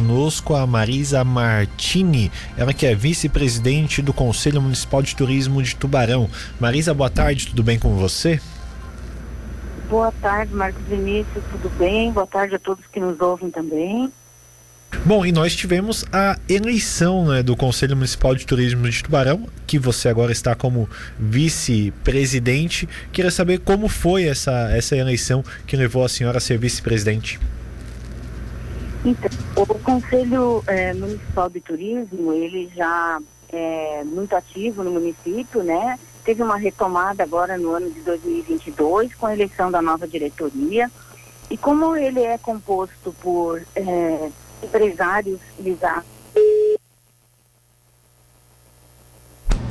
conosco a Marisa Martini, ela que é vice-presidente do Conselho Municipal de Turismo de Tubarão. Marisa, boa tarde, tudo bem com você? Boa tarde, Marcos Vinícius, tudo bem? Boa tarde a todos que nos ouvem também. Bom, e nós tivemos a eleição né, do Conselho Municipal de Turismo de Tubarão, que você agora está como vice-presidente. Queria saber como foi essa, essa eleição que levou a senhora a ser vice-presidente. Então, o Conselho é, Municipal de Turismo, ele já é muito ativo no município, né? Teve uma retomada agora no ano de 2022 com a eleição da nova diretoria. E como ele é composto por é, empresários ligados.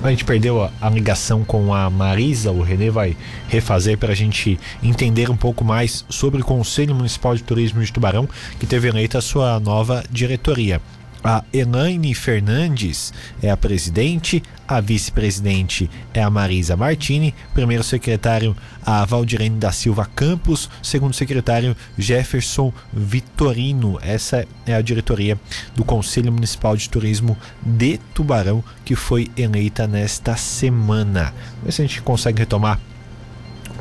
A gente perdeu a, ligação com a Marisa, o Renê vai refazer para a gente entender um pouco mais sobre o Conselho Municipal de Turismo de Tubarão, que teve eleita a sua nova diretoria. A Elaine Fernandes é a presidente, a vice-presidente é a Marisa Martini, primeiro secretário a Valdirene da Silva Campos, segundo secretário Jefferson Vitorino. Essa é a diretoria do Conselho Municipal de Turismo de Tubarão que foi eleita nesta semana. Vamos ver se a gente consegue retomar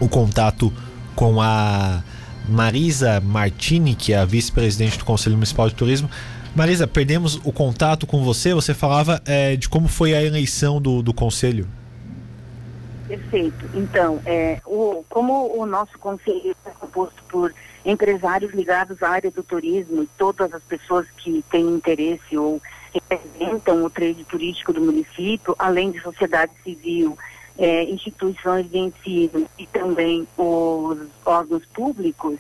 o contato com a Marisa Martini, que é a vice-presidente do Conselho Municipal de Turismo. Marisa, perdemos o contato com você. Você falava é, de como foi a eleição do, do conselho. Perfeito. Então, é, o, como o nosso conselho é composto por empresários ligados à área do turismo e todas as pessoas que têm interesse ou representam o trade turístico do município, além de sociedade civil, é, instituições de ensino e também os órgãos públicos,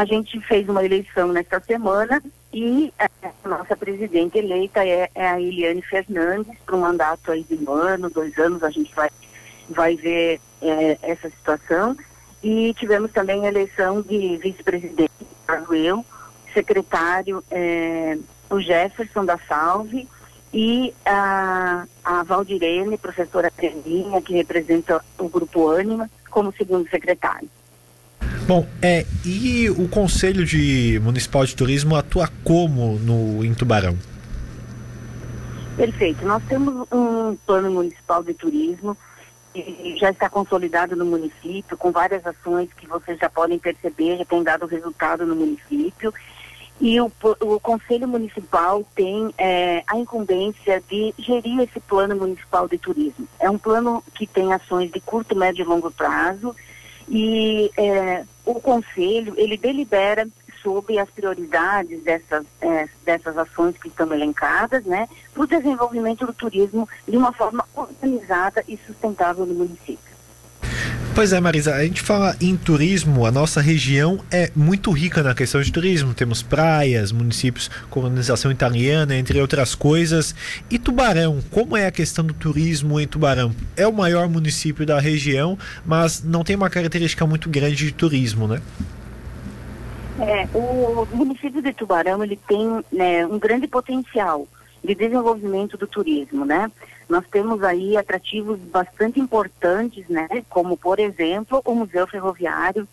a gente fez uma eleição nesta semana e a nossa presidente eleita é, é a Eliane Fernandes, para um mandato aí de um ano, dois anos, a gente vai, vai ver é, essa situação. E tivemos também a eleição de vice-presidente, eu, secretário, é, o Jefferson da Salve, e a, a Valdirene, professora Trelinha, que representa o Grupo Ânima, como segundo secretário. Bom, é, e o Conselho de Municipal de Turismo atua como no, em Tubarão? Perfeito. Nós temos um plano municipal de turismo que já está consolidado no município, com várias ações que vocês já podem perceber, já tem dado resultado no município. E o, o Conselho Municipal tem é, a incumbência de gerir esse plano municipal de turismo. É um plano que tem ações de curto, médio e longo prazo e é, o conselho ele delibera sobre as prioridades dessas, é, dessas ações que estão elencadas, né, para o desenvolvimento do turismo de uma forma organizada e sustentável no município. Pois é, Marisa, a gente fala em turismo, a nossa região é muito rica na questão de turismo. Temos praias, municípios colonização italiana, entre outras coisas. E Tubarão, como é a questão do turismo em Tubarão? É o maior município da região, mas não tem uma característica muito grande de turismo, né? É, o município de Tubarão ele tem né, um grande potencial de desenvolvimento do turismo, né? Nós temos aí atrativos bastante importantes, né? Como, por exemplo, o Museu Ferroviário,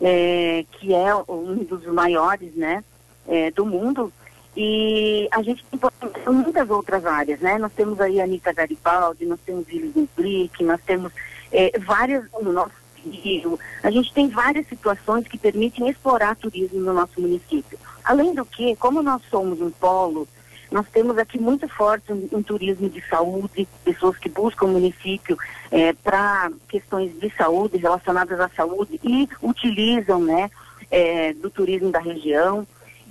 é, que é um dos maiores, né? É, do mundo. E a gente tem muitas outras áreas, né? Nós temos aí a Anitta Garibaldi, nós temos Willis Implique, nós temos é, várias no nosso Rio. A gente tem várias situações que permitem explorar turismo no nosso município. Além do que, como nós somos um polo nós temos aqui muito forte um, um turismo de saúde, pessoas que buscam o município é, para questões de saúde, relacionadas à saúde, e utilizam né, é, do turismo da região.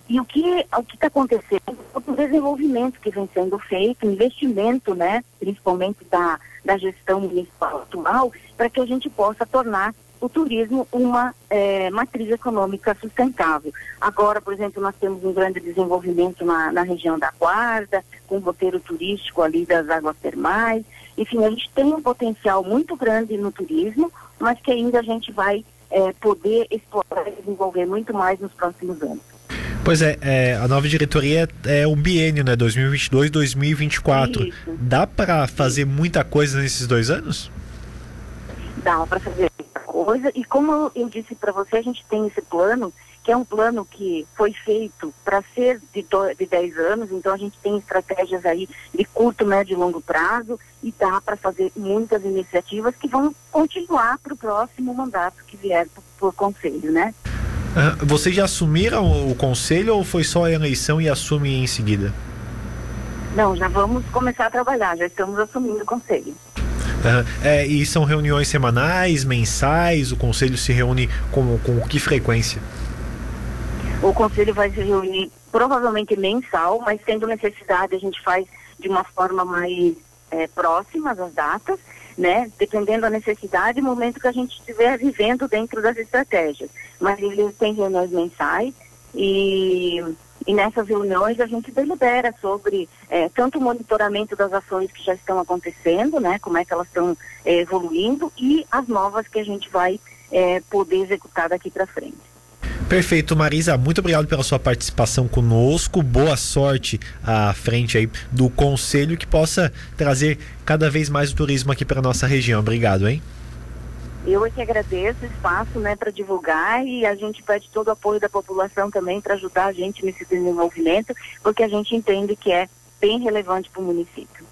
E o que o que está acontecendo? O desenvolvimento que vem sendo feito, investimento, né, principalmente da, da gestão municipal atual, para que a gente possa tornar o turismo uma é, matriz econômica sustentável. Agora, por exemplo, nós temos um grande desenvolvimento na, na região da Guarda, com o roteiro turístico ali das águas termais. Enfim, a gente tem um potencial muito grande no turismo, mas que ainda a gente vai é, poder explorar e desenvolver muito mais nos próximos anos. Pois é, é, a nova diretoria é um biênio, né? 2022-2024. Dá para fazer muita coisa nesses dois anos? Dá para fazer coisa. E como eu disse para você, a gente tem esse plano que é um plano que foi feito para ser de, do, de 10 anos, então a gente tem estratégias aí de curto, médio e longo prazo e dá para fazer muitas iniciativas que vão continuar para o próximo mandato que vier por conselho, né? Uh, vocês já assumiram o conselho ou foi só a eleição e assume em seguida? Não, já vamos começar a trabalhar, já estamos assumindo o conselho. É, e são reuniões semanais, mensais? O conselho se reúne com, com que frequência? O conselho vai se reunir provavelmente mensal, mas tendo necessidade a gente faz de uma forma mais é, próxima às datas, né? Dependendo da necessidade e momento que a gente estiver vivendo dentro das estratégias. Mas ele tem reuniões mensais e e nessas reuniões a gente delibera sobre é, tanto o monitoramento das ações que já estão acontecendo, né, como é que elas estão é, evoluindo e as novas que a gente vai é, poder executar daqui para frente. Perfeito, Marisa. Muito obrigado pela sua participação conosco. Boa sorte à frente aí do conselho que possa trazer cada vez mais o turismo aqui para nossa região. Obrigado, hein? Eu é que agradeço o espaço né, para divulgar e a gente pede todo o apoio da população também para ajudar a gente nesse desenvolvimento, porque a gente entende que é bem relevante para o município.